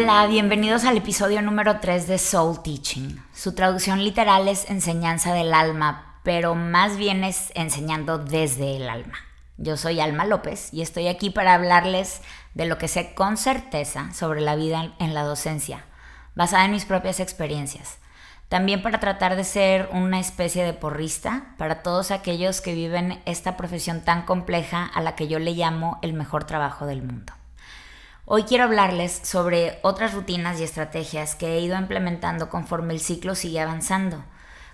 Hola, bienvenidos al episodio número 3 de Soul Teaching. Su traducción literal es enseñanza del alma, pero más bien es enseñando desde el alma. Yo soy Alma López y estoy aquí para hablarles de lo que sé con certeza sobre la vida en la docencia, basada en mis propias experiencias. También para tratar de ser una especie de porrista para todos aquellos que viven esta profesión tan compleja a la que yo le llamo el mejor trabajo del mundo. Hoy quiero hablarles sobre otras rutinas y estrategias que he ido implementando conforme el ciclo sigue avanzando.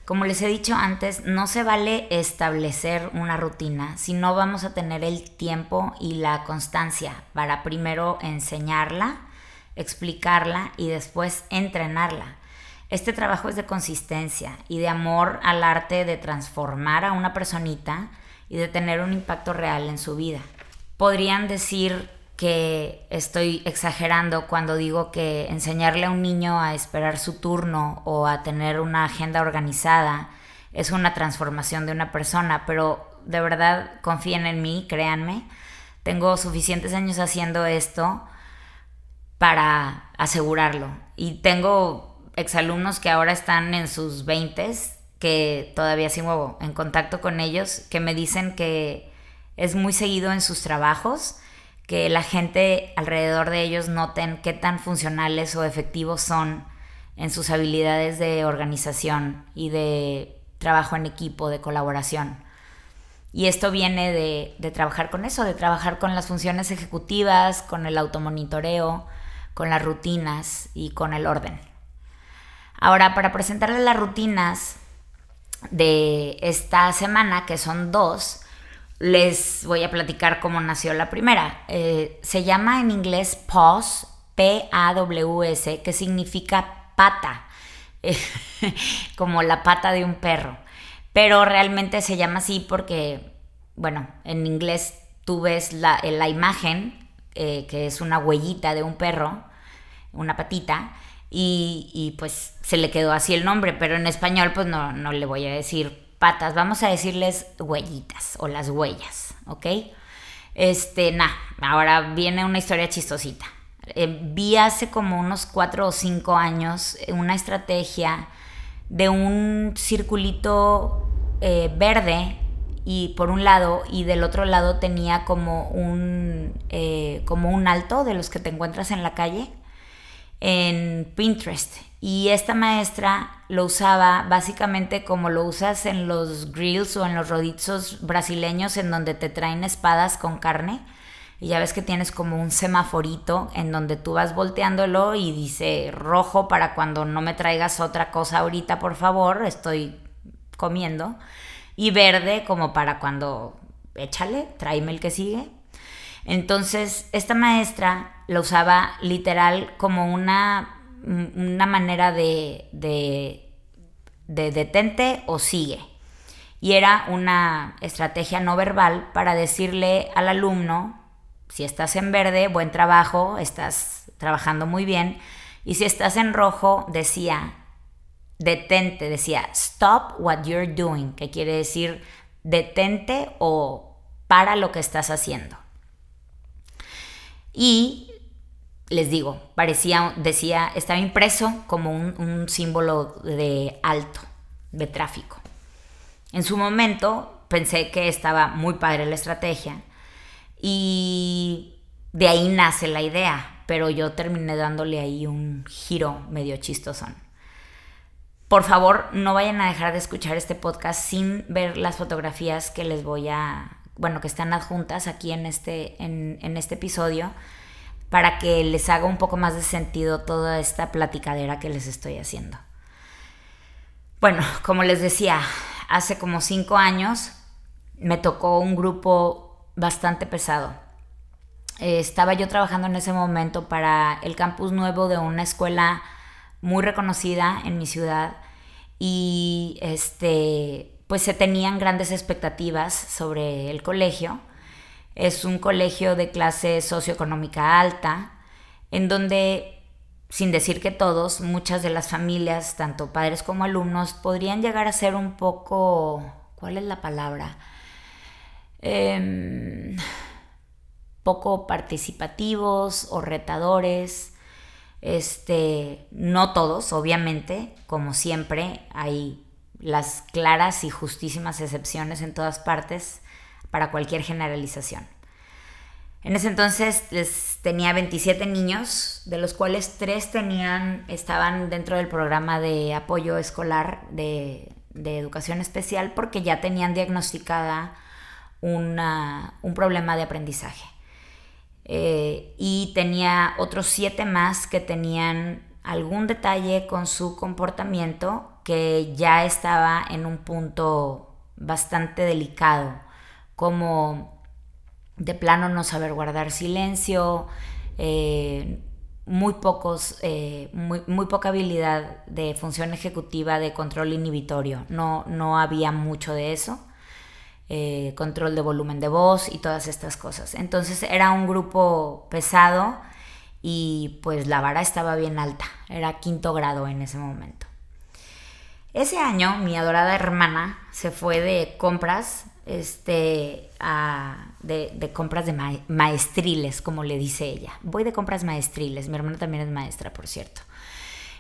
Como les he dicho antes, no se vale establecer una rutina si no vamos a tener el tiempo y la constancia para primero enseñarla, explicarla y después entrenarla. Este trabajo es de consistencia y de amor al arte de transformar a una personita y de tener un impacto real en su vida. Podrían decir que estoy exagerando cuando digo que enseñarle a un niño a esperar su turno o a tener una agenda organizada es una transformación de una persona, pero de verdad confíen en mí, créanme. Tengo suficientes años haciendo esto para asegurarlo. Y tengo exalumnos que ahora están en sus 20 que todavía sigo en contacto con ellos, que me dicen que es muy seguido en sus trabajos que la gente alrededor de ellos noten qué tan funcionales o efectivos son en sus habilidades de organización y de trabajo en equipo, de colaboración. Y esto viene de, trabajar con eso, de trabajar con las funciones ejecutivas, con el automonitoreo, con las rutinas y con el orden. Ahora, para presentarles las rutinas de esta semana, que son dos, les voy a platicar cómo nació la primera. Eh, se llama en inglés PAWS, P-A-W-S, que significa pata, como la pata de un perro. Pero realmente se llama así porque, bueno, en inglés tú ves la, imagen, eh, que es una huellita de un perro, una patita, y, y, pues se le quedó así el nombre, pero en español pues no, no le voy a decir patas, vamos a decirles huellitas o las huellas, ¿ok? Este, nada, ahora viene una historia chistosita. Eh, vi hace como unos cuatro o cinco años una estrategia de un circulito eh, verde y por un lado y del otro lado tenía como un eh, como un alto de los que te encuentras en la calle en Pinterest y esta maestra lo usaba básicamente como lo usas en los grills o en los rodizos brasileños en donde te traen espadas con carne. Y ya ves que tienes como un semaforito en donde tú vas volteándolo y dice rojo para cuando no me traigas otra cosa ahorita, por favor, estoy comiendo. Y verde como para cuando échale, tráeme el que sigue. Entonces, esta maestra lo usaba literal como una una manera de, de, detente o sigue. Y era una estrategia no verbal para decirle al alumno, si estás en verde, buen trabajo, estás trabajando muy bien. Y si estás en rojo, decía, detente, decía, stop what you're doing, que quiere decir detente o para lo que estás haciendo. Y les digo, parecía, decía, estaba impreso como un, símbolo de alto, de tráfico. En su momento pensé que estaba muy padre la estrategia y de ahí nace la idea, pero yo terminé dándole ahí un giro medio chistosón. Por favor, no vayan a dejar de escuchar este podcast sin ver las fotografías que les voy a, bueno, que están adjuntas aquí en este, en, en este episodio para que les haga un poco más de sentido toda esta platicadera que les estoy haciendo. Bueno, como les decía, hace como cinco años me tocó un grupo bastante pesado. Eh, estaba yo trabajando en ese momento para el campus nuevo de una escuela muy reconocida en mi ciudad y este pues se tenían grandes expectativas sobre el colegio es un colegio de clase socioeconómica alta, en donde, sin decir que todos, muchas de las familias, tanto padres como alumnos, podrían llegar a ser un poco, ¿cuál es la palabra? Em, poco participativos o retadores. Este, no todos, obviamente, como siempre, hay las claras y justísimas excepciones en todas partes para cualquier generalización. En ese entonces tenía 27 niños, de los cuales 3 tenían, estaban dentro del programa de apoyo escolar de, educación especial porque ya tenían diagnosticada un problema de aprendizaje. Eh, y tenía otros 7 más que tenían algún detalle con su comportamiento que ya estaba en un punto bastante delicado, como de plano no saber guardar silencio, eh, muy pocos, eh, muy, poca habilidad de función ejecutiva de control inhibitorio. No, no había mucho de eso. Eh, control de volumen de voz y todas estas cosas. Entonces era un grupo pesado y pues la vara estaba bien alta. Era quinto grado en ese momento. Ese año mi adorada hermana se fue de compras este, de, compras de maestriles, como le dice ella. Voy de compras maestriles, mi hermana también es maestra, por cierto.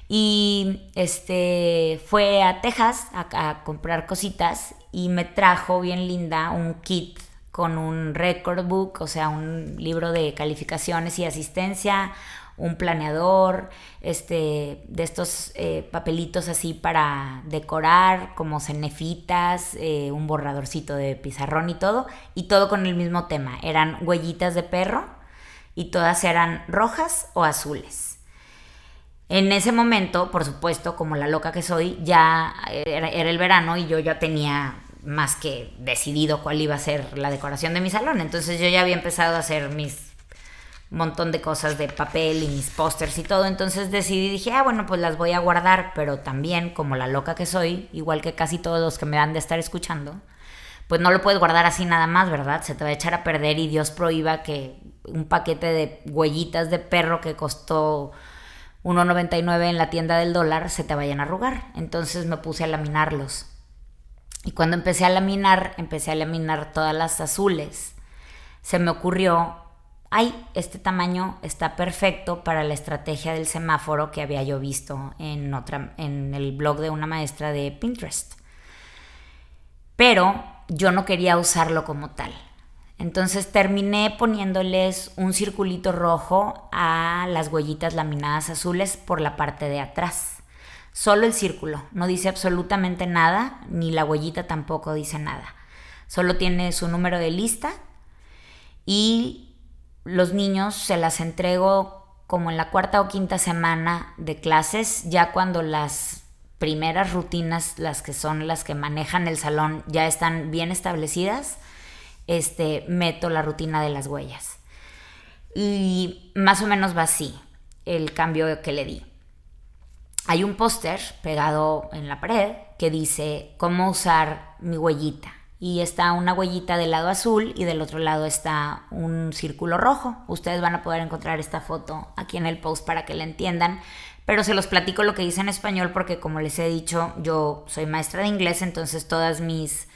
Y este, fue a Texas a, a comprar cositas y me trajo bien linda un kit con un record book, o sea, un libro de calificaciones y asistencia, un planeador, este, de estos eh, papelitos así para decorar, como cenefitas, eh, un borradorcito de pizarrón y todo, y todo con el mismo tema. Eran huellitas de perro y todas eran rojas o azules. En ese momento, por supuesto, como la loca que soy, ya era, era el verano y yo ya tenía más que decidido cuál iba a ser la decoración de mi salón. Entonces yo ya había empezado a hacer mis montón de cosas de papel y mis pósters y todo. Entonces decidí, dije, ah, bueno, pues las voy a guardar, pero también, como la loca que soy, igual que casi todos los que me dan de estar escuchando, pues no lo puedes guardar así nada más, ¿verdad? Se te va a echar a perder y Dios prohíba que un paquete de huellitas de perro que costó 1.99 en la tienda del dólar se te vayan a arrugar. Entonces me puse a laminarlos. Y cuando empecé a laminar, empecé a laminar todas las azules. Se me ocurrió ay, este tamaño está perfecto para la estrategia del semáforo que había yo visto en, otra, en el blog de una maestra de Pinterest. Pero yo no quería usarlo como tal. Entonces terminé poniéndoles un circulito rojo a las huellitas laminadas azules por la parte de atrás. Solo el círculo, no dice absolutamente nada, ni la huellita tampoco dice nada. Solo tiene su número de lista y los niños se las entrego como en la cuarta o quinta semana de clases, ya cuando las primeras rutinas, las que son las que manejan el salón, ya están bien establecidas, este, meto la rutina de las huellas. Y más o menos va así el cambio que le di. Hay un póster pegado en la pared que dice cómo usar mi huellita y está una huellita del lado azul y del otro lado está un círculo rojo. Ustedes van a poder encontrar esta foto aquí en el post para que la entiendan, pero se los platico lo que dice en español porque como les he dicho, yo soy maestra de inglés, entonces todas mis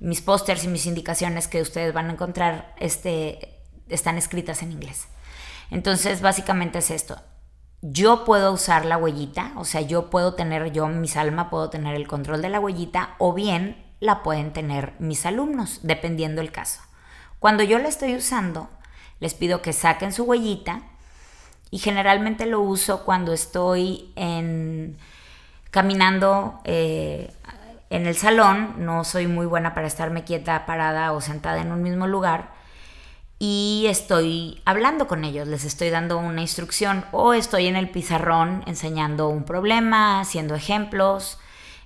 mis pósters y mis indicaciones que ustedes van a encontrar este, están escritas en inglés. Entonces, básicamente es esto. Yo puedo usar la huellita, o sea, yo puedo tener, yo, mis alma, puedo tener el control de la huellita, o bien la pueden tener mis alumnos, dependiendo el caso. Cuando yo la estoy usando, les pido que saquen su huellita y generalmente lo uso cuando estoy en, caminando eh, en el salón, no soy muy buena para estarme quieta, parada o sentada en un mismo lugar y estoy hablando con ellos, les estoy dando una instrucción o estoy en el pizarrón enseñando un problema, haciendo ejemplos,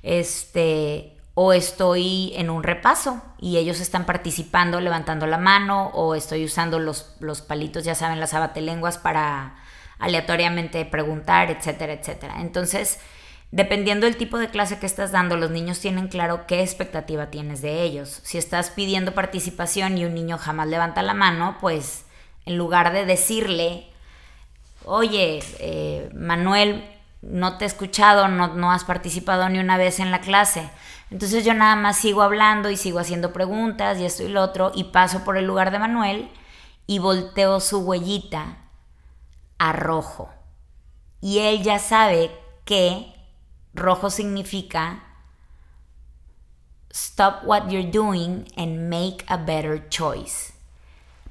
este, o estoy en un repaso y ellos están participando levantando la mano o estoy usando los, los palitos, ya saben, las abatelenguas para aleatoriamente preguntar, etcétera, etcétera. Entonces, dependiendo del tipo de clase que estás dando, los niños tienen claro qué expectativa tienes de ellos. Si estás pidiendo participación y un niño jamás levanta la mano, pues en lugar de decirle, oye, eh, Manuel, no te he escuchado, no, no has participado ni una vez en la clase, entonces yo nada más sigo hablando y sigo haciendo preguntas y esto y lo otro y paso por el lugar de Manuel y volteo su huellita a rojo. y él ya sabe que rojo significa stop what you're doing and make a better choice.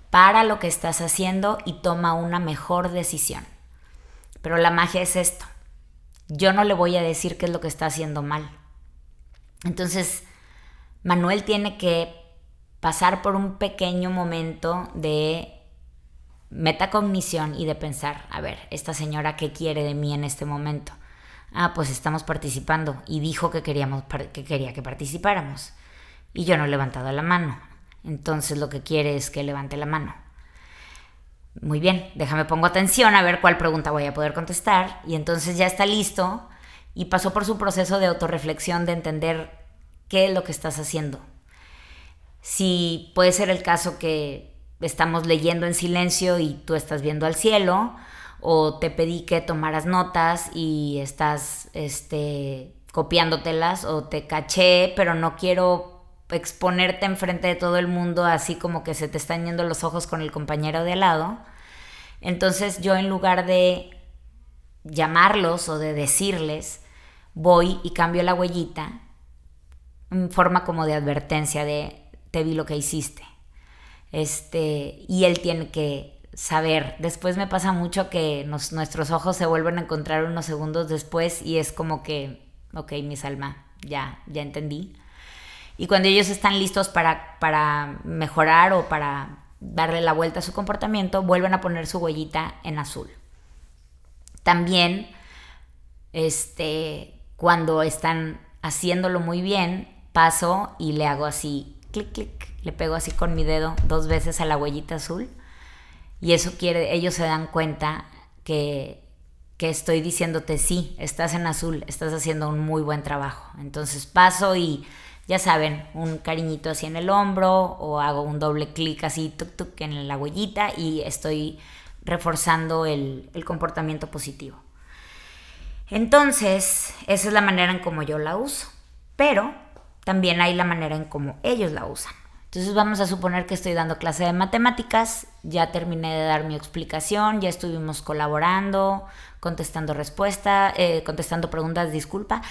Para lo que estás haciendo y toma una mejor decisión. Pero la magia es esto. Yo no le voy a decir qué es lo que está haciendo mal. Entonces, Manuel tiene que pasar por un pequeño momento de metacognición y de pensar, a ver, esta señora qué quiere de mí en este momento. Ah, pues estamos participando y dijo que queríamos que quería que participáramos. Y yo no he levantado la mano. Entonces lo que quiere es que levante la mano. Muy bien, déjame pongo atención a ver cuál pregunta voy a poder contestar y entonces ya está listo y pasó por su proceso de autorreflexión de entender qué es lo que estás haciendo. Si puede ser el caso que estamos leyendo en silencio y tú estás viendo al cielo, o te pedí que tomaras notas y estás este, copiándotelas, o te caché, pero no quiero exponerte enfrente de todo el mundo así como que se te están yendo los ojos con el compañero de al lado. Entonces yo en lugar de llamarlos o de decirles, voy y cambio la huellita en forma como de advertencia de te vi lo que hiciste. Este, y él tiene que saber. Después me pasa mucho que nuestros ojos se vuelven a encontrar unos segundos después y es como que, ok, mi alma, ya, ya entendí. Y cuando ellos están listos para, para mejorar o para darle la vuelta a su comportamiento, vuelven a poner su huellita en azul. También, este, cuando están haciéndolo muy bien, paso y le hago así, clic, clic, le pego así con mi dedo dos veces a la huellita azul y eso quiere, ellos se dan cuenta que, que estoy diciéndote sí, estás en azul, estás haciendo un muy buen trabajo. Entonces paso y ya saben, un cariñito así en el hombro o hago un doble clic así tuk tuk en la huellita y estoy reforzando el, comportamiento positivo. Entonces, esa es la manera en como yo la uso. Pero también hay la manera en cómo ellos la usan. Entonces vamos a suponer que estoy dando clase de matemáticas, ya terminé de dar mi explicación, ya estuvimos colaborando, contestando respuestas, eh, contestando preguntas, disculpa,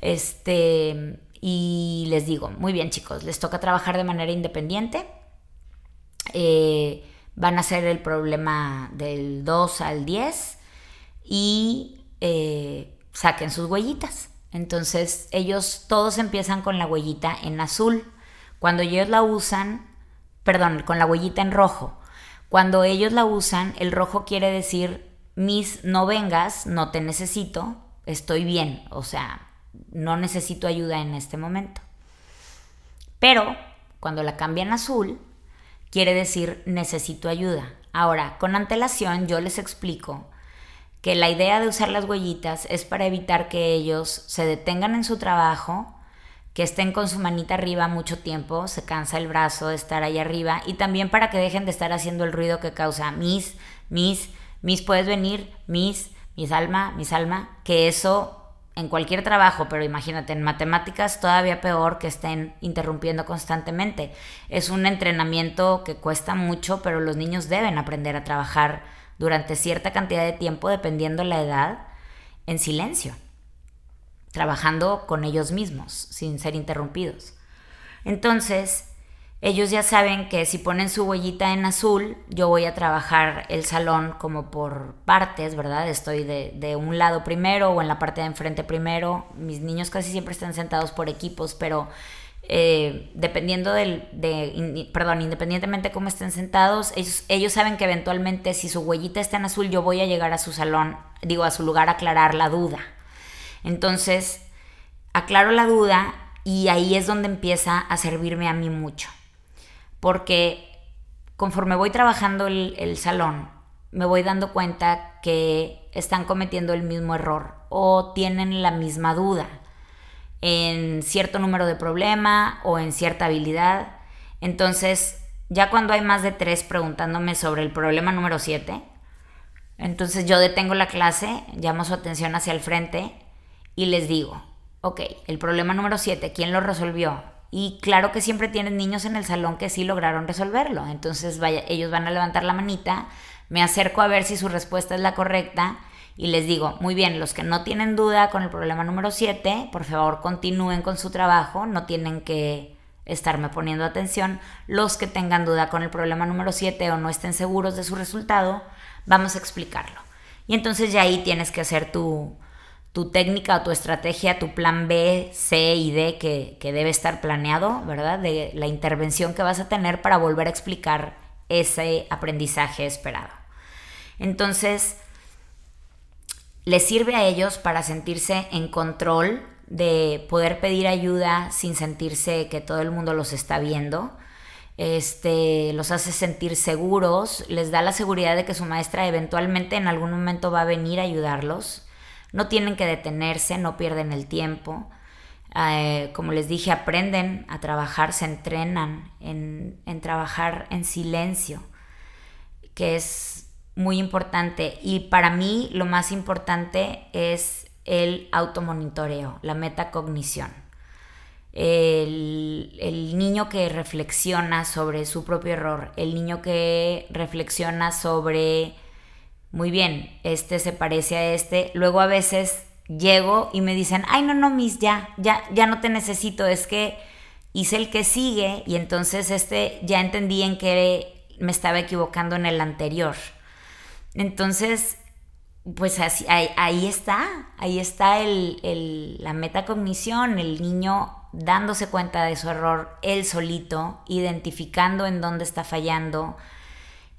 este, y les digo, muy bien chicos, les toca trabajar de manera independiente, eh, van a hacer el problema del 2 al 10 y eh, saquen sus huellitas. Entonces ellos todos empiezan con la huellita en azul. Cuando ellos la usan, perdón, con la huellita en rojo. Cuando ellos la usan, el rojo quiere decir, mis, no vengas, no te necesito, estoy bien, o sea, no necesito ayuda en este momento. Pero cuando la cambian azul, quiere decir necesito ayuda. Ahora, con antelación yo les explico que la idea de usar las huellitas es para evitar que ellos se detengan en su trabajo, que estén con su manita arriba mucho tiempo, se cansa el brazo de estar ahí arriba, y también para que dejen de estar haciendo el ruido que causa mis, mis, mis, puedes venir, mis, mis alma, mis alma, que eso en cualquier trabajo, pero imagínate, en matemáticas todavía peor que estén interrumpiendo constantemente. Es un entrenamiento que cuesta mucho, pero los niños deben aprender a trabajar durante cierta cantidad de tiempo, dependiendo la edad, en silencio, trabajando con ellos mismos, sin ser interrumpidos. Entonces, ellos ya saben que si ponen su huellita en azul, yo voy a trabajar el salón como por partes, ¿verdad? Estoy de, un lado primero o en la parte de enfrente primero. Mis niños casi siempre están sentados por equipos, pero eh, dependiendo del, de, perdón, independientemente de cómo estén sentados, ellos, saben que eventualmente si su huellita está en azul, yo voy a llegar a su salón, digo, a su lugar a aclarar la duda. Entonces, aclaro la duda y ahí es donde empieza a servirme a mí mucho. Porque conforme voy trabajando el, salón, me voy dando cuenta que están cometiendo el mismo error o tienen la misma duda en cierto número de problema o en cierta habilidad. Entonces, ya cuando hay más de tres preguntándome sobre el problema número siete, entonces yo detengo la clase, llamo su atención hacia el frente y les digo, ok, el problema número siete, ¿quién lo resolvió? Y claro que siempre tienen niños en el salón que sí lograron resolverlo. Entonces vaya, ellos van a levantar la manita, me acerco a ver si su respuesta es la correcta y les digo, muy bien, los que no tienen duda con el problema número 7, por favor continúen con su trabajo, no tienen que estarme poniendo atención. Los que tengan duda con el problema número 7 o no estén seguros de su resultado, vamos a explicarlo. Y entonces ya ahí tienes que hacer tu, tu técnica o tu estrategia, tu plan B, C y D que, que debe estar planeado, ¿verdad? De la intervención que vas a tener para volver a explicar ese aprendizaje esperado. Entonces, les sirve a ellos para sentirse en control de poder pedir ayuda sin sentirse que todo el mundo los está viendo. Este, los hace sentir seguros, les da la seguridad de que su maestra eventualmente en algún momento va a venir a ayudarlos. No tienen que detenerse, no pierden el tiempo. Eh, como les dije, aprenden a trabajar, se entrenan en, en trabajar en silencio, que es muy importante. Y para mí lo más importante es el automonitoreo, la metacognición. El, el, niño que reflexiona sobre su propio error, el niño que reflexiona sobre, muy bien, este se parece a este, luego a veces llego y me dicen, ay, no, no, mis, ya, ya, ya no te necesito, es que hice el que sigue y entonces este ya entendí en que me estaba equivocando en el anterior. Entonces, pues así, ahí, está, ahí está el, la metacognición, el niño dándose cuenta de su error él solito, identificando en dónde está fallando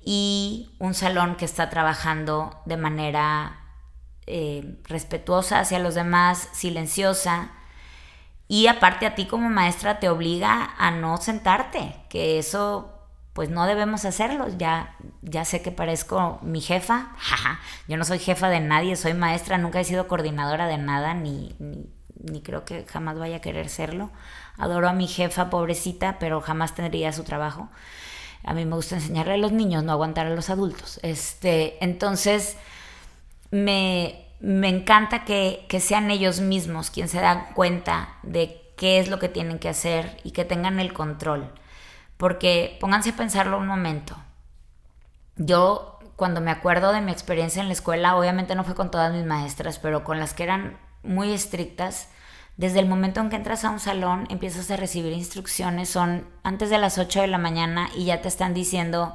y un salón que está trabajando de manera eh, respetuosa hacia los demás, silenciosa. Y aparte a ti como maestra te obliga a no sentarte, que eso pues no debemos hacerlo. Ya, ya sé que parezco mi jefa. Yo no soy jefa de nadie, soy maestra, nunca he sido coordinadora de nada, ni, ni, creo que jamás vaya a querer serlo. Adoro a mi jefa, pobrecita, pero jamás tendría su trabajo. A mí me gusta enseñarle a los niños, no aguantar a los adultos. Este, entonces, me, me encanta que, que sean ellos mismos quienes se dan cuenta de qué es lo que tienen que hacer y que tengan el control porque pónganse a pensarlo un momento. Yo, cuando me acuerdo de mi experiencia en la escuela, obviamente no fue con todas mis maestras, pero con las que eran muy estrictas, desde el momento en que entras a un salón, empiezas a recibir instrucciones, son antes de las 8 de la mañana y ya te están diciendo,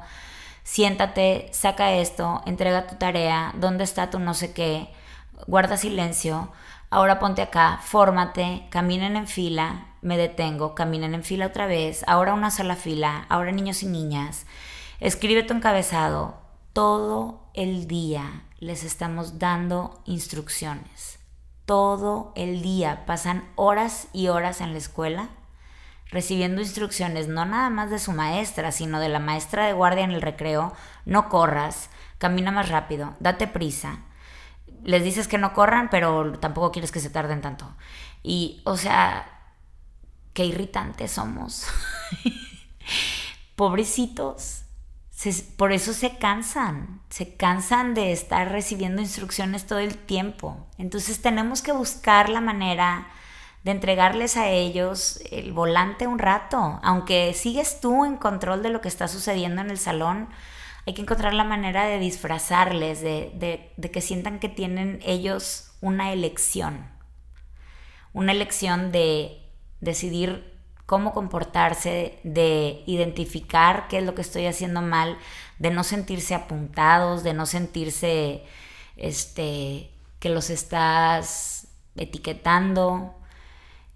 siéntate, saca esto, entrega tu tarea, dónde está tu no sé qué, guarda silencio, ahora ponte acá, fórmate, caminen en fila, me detengo, caminen en fila otra vez, ahora una sola fila, ahora niños y niñas, escribe tu encabezado, todo el día les estamos dando instrucciones, todo el día, pasan horas y horas en la escuela recibiendo instrucciones no nada más de su maestra, sino de la maestra de guardia en el recreo, no corras, camina más rápido, date prisa, les dices que no corran, pero tampoco quieres que se tarden tanto. Y, o sea, qué irritantes somos. Pobrecitos. Por eso se cansan. Se cansan de estar recibiendo instrucciones todo el tiempo. Entonces tenemos que buscar la manera de entregarles a ellos el volante un rato. Aunque sigues tú en control de lo que está sucediendo en el salón, hay que encontrar la manera de disfrazarles, de, que sientan que tienen ellos una elección, una elección de decidir cómo comportarse, de identificar qué es lo que estoy haciendo mal, de no sentirse apuntados, de no sentirse este, que los estás etiquetando.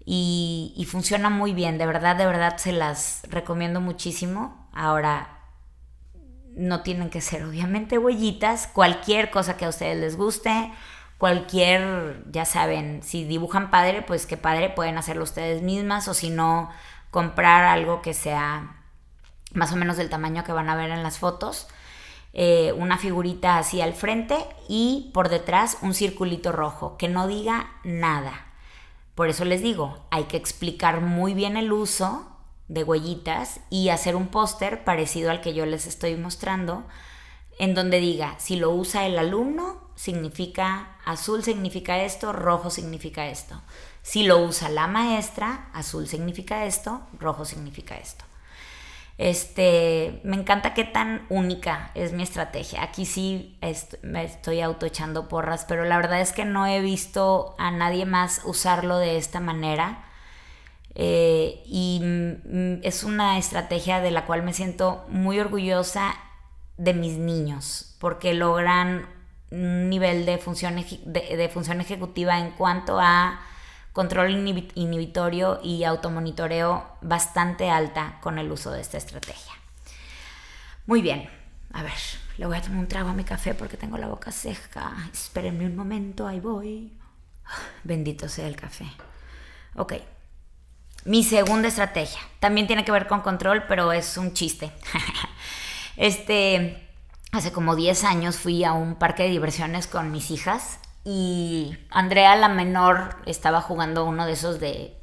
Y, y funciona muy bien, de verdad, de verdad se las recomiendo muchísimo. Ahora, no tienen que ser obviamente huellitas, cualquier cosa que a ustedes les guste, cualquier, ya saben, si dibujan padre, pues qué padre, pueden hacerlo ustedes mismas o si no, comprar algo que sea más o menos del tamaño que van a ver en las fotos. Eh, una figurita así al frente y por detrás un circulito rojo que no diga nada. Por eso les digo, hay que explicar muy bien el uso de huellitas y hacer un póster parecido al que yo les estoy mostrando, en donde diga, si lo usa el alumno, significa azul significa esto, rojo significa esto. Si lo usa la maestra, azul significa esto, rojo significa esto. Este, me encanta qué tan única es mi estrategia. Aquí sí me estoy autoechando porras, pero la verdad es que no he visto a nadie más usarlo de esta manera. Eh, y es una estrategia de la cual me siento muy orgullosa de mis niños, porque logran nivel de función, de función ejecutiva en cuanto a control inhibitorio y automonitoreo bastante alta con el uso de esta estrategia. Muy bien, a ver, le voy a tomar un trago a mi café porque tengo la boca seca. Espérenme un momento, ahí voy. Bendito sea el café. Ok. Mi segunda estrategia también tiene que ver con control, pero es un chiste. este, hace como 10 años fui a un parque de diversiones con mis hijas y Andrea, la menor, estaba jugando uno de esos de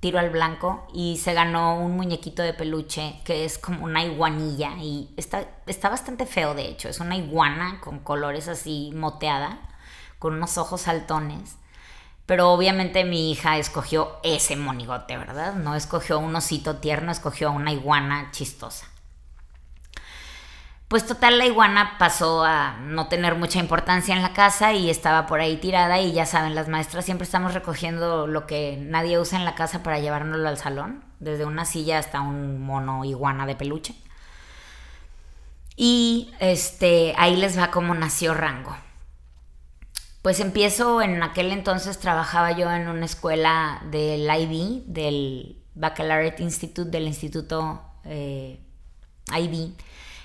tiro al blanco y se ganó un muñequito de peluche que es como una iguanilla y está, está bastante feo de hecho, es una iguana con colores así moteada, con unos ojos saltones. Pero obviamente mi hija escogió ese monigote, ¿verdad? No escogió un osito tierno, escogió una iguana chistosa. Pues total, la iguana pasó a no tener mucha importancia en la casa y estaba por ahí tirada y ya saben, las maestras siempre estamos recogiendo lo que nadie usa en la casa para llevárnoslo al salón, desde una silla hasta un mono iguana de peluche. Y este, ahí les va cómo nació Rango. Pues empiezo, en aquel entonces trabajaba yo en una escuela del IB, del Baccalaureate Institute, del Instituto eh, IB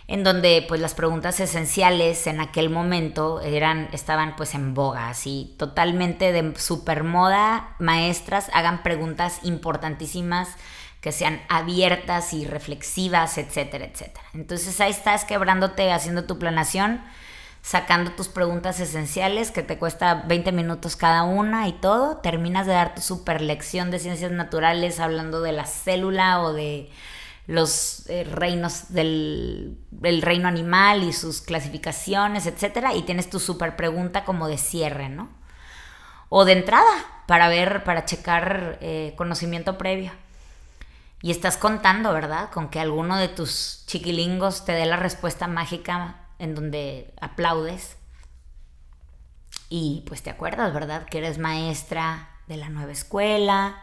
en donde pues las preguntas esenciales en aquel momento eran, estaban pues en boga, así totalmente de super moda, maestras hagan preguntas importantísimas que sean abiertas y reflexivas, etcétera, etcétera. Entonces ahí estás quebrándote, haciendo tu planación, sacando tus preguntas esenciales que te cuesta 20 minutos cada una y todo, terminas de dar tu super lección de ciencias naturales hablando de la célula o de los eh, reinos del, reino animal y sus clasificaciones, etcétera, y tienes tu super pregunta como de cierre, ¿no? O de entrada, para ver, para checar eh, conocimiento previo. Y estás contando, ¿verdad? Con que alguno de tus chiquilingos te dé la respuesta mágica en donde aplaudes. Y pues te acuerdas, ¿verdad? Que eres maestra de la nueva escuela,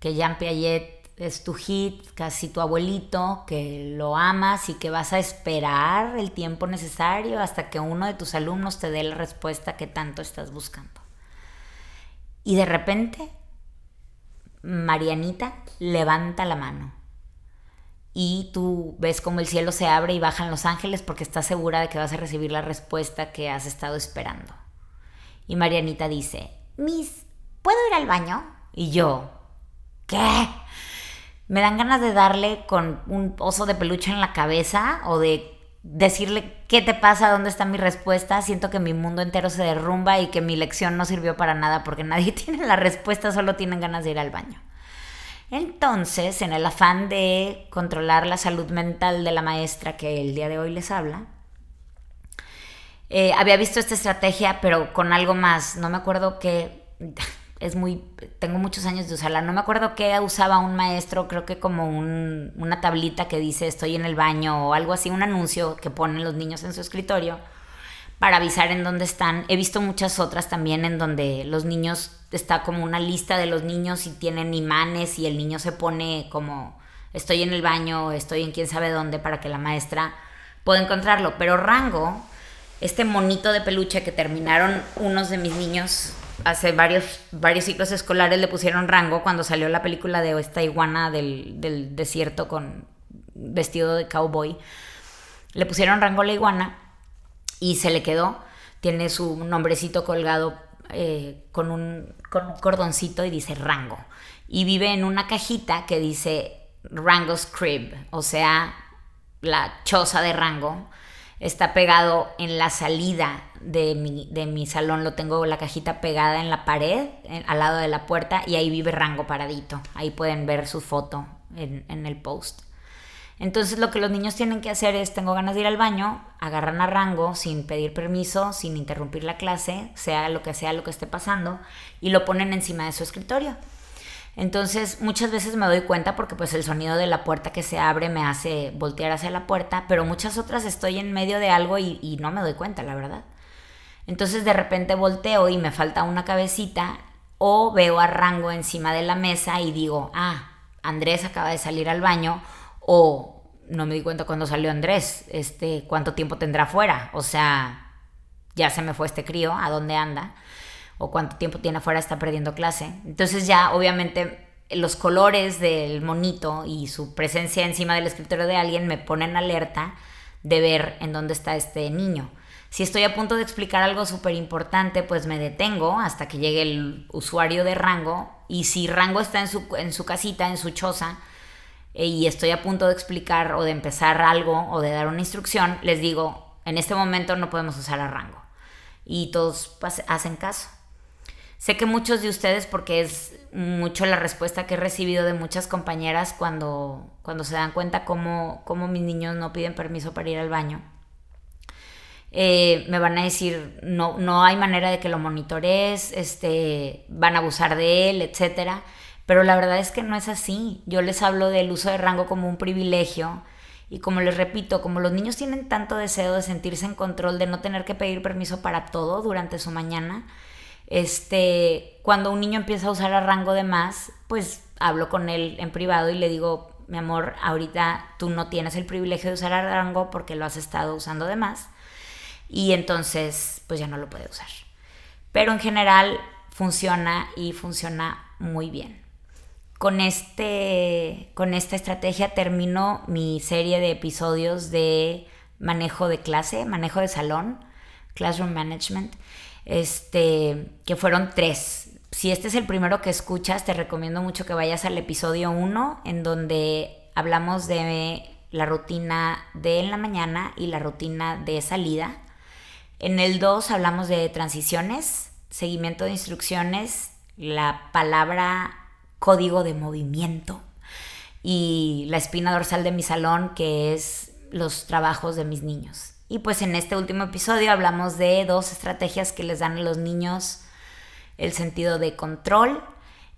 que Jean Piaget es tu hit, casi tu abuelito, que lo amas y que vas a esperar el tiempo necesario hasta que uno de tus alumnos te dé la respuesta que tanto estás buscando. Y de repente, Marianita levanta la mano y tú ves como el cielo se abre y bajan los ángeles porque estás segura de que vas a recibir la respuesta que has estado esperando. Y Marianita dice, Miss, ¿puedo ir al baño? Y yo, ¿qué? Me dan ganas de darle con un oso de peluche en la cabeza o de decirle qué te pasa, dónde está mi respuesta. Siento que mi mundo entero se derrumba y que mi lección no sirvió para nada porque nadie tiene la respuesta, solo tienen ganas de ir al baño. Entonces, en el afán de controlar la salud mental de la maestra que el día de hoy les habla, eh, había visto esta estrategia, pero con algo más. No me acuerdo qué es muy, tengo muchos años de usarla. No me acuerdo qué usaba un maestro, creo que como un, una tablita que dice estoy en el baño o algo así, un anuncio que ponen los niños en su escritorio para avisar en dónde están. He visto muchas otras también en donde los niños, está como una lista de los niños y tienen imanes y el niño se pone como estoy en el baño, estoy en quién sabe dónde para que la maestra pueda encontrarlo. Pero Rango, este monito de peluche que terminaron unos de mis niños hace varios, varios ciclos escolares le pusieron rango cuando salió la película de esta iguana del, desierto con vestido de cowboy. Le pusieron rango a la iguana y se le quedó. Tiene su nombrecito colgado eh, con, un, con un cordoncito y dice rango. Y vive en una cajita que dice Rango's Crib, o sea, la choza de Rango está pegado en la salida de mi, de mi salón, lo tengo la cajita pegada en la pared, al lado de la puerta, y ahí vive Rango paradito. Ahí pueden ver su foto en, en, el post. Entonces lo que los niños tienen que hacer es, tengo ganas de ir al baño, agarran a Rango sin pedir permiso, sin interrumpir la clase, sea lo que sea lo que esté pasando, y lo ponen encima de su escritorio. Entonces muchas veces me doy cuenta porque pues el sonido de la puerta que se abre me hace voltear hacia la puerta, pero muchas otras estoy en medio de algo y, y no me doy cuenta, la verdad. Entonces de repente volteo y me falta una cabecita o veo a Rango encima de la mesa y digo, ah, Andrés acaba de salir al baño o no me di cuenta cuando salió Andrés, este, cuánto tiempo tendrá fuera, o sea, ya se me fue este crío, ¿a dónde anda? O cuánto tiempo tiene afuera, está perdiendo clase. Entonces ya obviamente los colores del monito y su presencia encima del escritorio de alguien me ponen alerta de ver en dónde está este niño. Si estoy a punto de explicar algo súper importante, pues me detengo hasta que llegue el usuario de Rango. Y si Rango está en su, en su casita, en su choza, eh, y estoy a punto de explicar o de empezar algo o de dar una instrucción, les digo, en este momento no podemos usar a Rango. Y todos hacen caso. Sé que muchos de ustedes, porque es mucho la respuesta que he recibido de muchas compañeras cuando, cuando se dan cuenta cómo, cómo mis niños no piden permiso para ir al baño, eh, me van a decir, no, no hay manera de que lo monitorees, este, van a abusar de él, etc. Pero la verdad es que no es así. Yo les hablo del uso de rango como un privilegio. Y como les repito, como los niños tienen tanto deseo de sentirse en control, de no tener que pedir permiso para todo durante su mañana, este, cuando un niño empieza a usar a rango de más, pues hablo con él en privado y le digo, mi amor, ahorita tú no tienes el privilegio de usar a rango porque lo has estado usando de más y entonces pues ya no lo puede usar. Pero en general funciona y funciona muy bien. Con, este, con esta estrategia termino mi serie de episodios de manejo de clase, manejo de salón, classroom management este, que fueron tres. Si este es el primero que escuchas, te recomiendo mucho que vayas al episodio 1, en donde hablamos de la rutina de en la mañana y la rutina de salida. En el 2 hablamos de transiciones, seguimiento de instrucciones, la palabra código de movimiento y la espina dorsal de mi salón, que es los trabajos de mis niños. Y pues en este último episodio hablamos de dos estrategias que les dan a los niños el sentido de control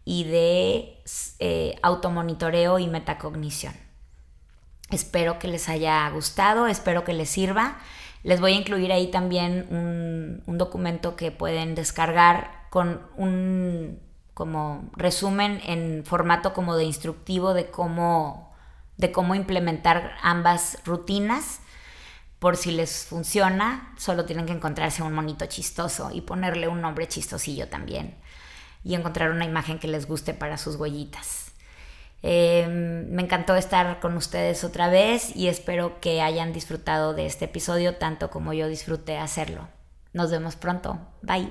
y de eh, automonitoreo y metacognición. Espero que les haya gustado, espero que les sirva. Les voy a incluir ahí también un, un documento que pueden descargar con un como resumen en formato como de instructivo de cómo, de cómo implementar ambas rutinas por si les funciona, solo tienen que encontrarse un monito chistoso y ponerle un nombre chistosillo también. Y encontrar una imagen que les guste para sus huellitas. Em, me encantó estar con ustedes otra vez y espero que hayan disfrutado de este episodio tanto como yo disfruté hacerlo. Nos vemos pronto. Bye.